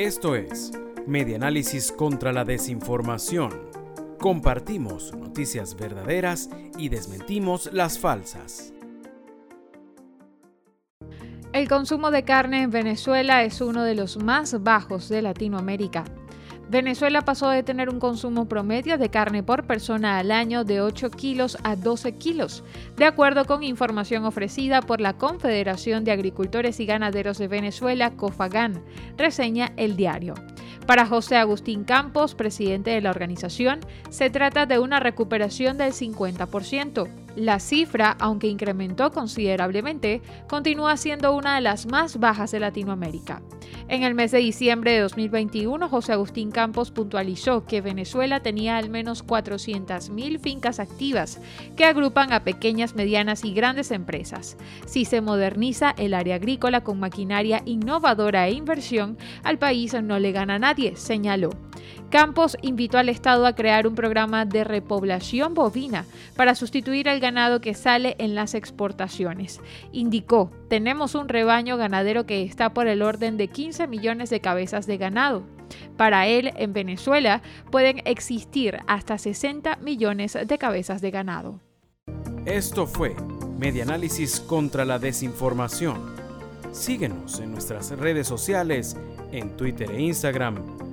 Esto es Medianálisis contra la Desinformación. Compartimos noticias verdaderas y desmentimos las falsas. El consumo de carne en Venezuela es uno de los más bajos de Latinoamérica. Venezuela pasó de tener un consumo promedio de carne por persona al año de 8 kilos a 12 kilos, de acuerdo con información ofrecida por la Confederación de Agricultores y Ganaderos de Venezuela, COFAGAN, reseña el diario. Para José Agustín Campos, presidente de la organización, se trata de una recuperación del 50%. La cifra, aunque incrementó considerablemente, continúa siendo una de las más bajas de Latinoamérica. En el mes de diciembre de 2021, José Agustín Campos puntualizó que Venezuela tenía al menos 400.000 fincas activas que agrupan a pequeñas, medianas y grandes empresas. Si se moderniza el área agrícola con maquinaria innovadora e inversión, al país no le gana nadie, señaló. Campos invitó al Estado a crear un programa de repoblación bovina para sustituir al ganado que sale en las exportaciones. Indicó, tenemos un rebaño ganadero que está por el orden de 15 millones de cabezas de ganado. Para él, en Venezuela pueden existir hasta 60 millones de cabezas de ganado. Esto fue Medianálisis contra la Desinformación. Síguenos en nuestras redes sociales, en Twitter e Instagram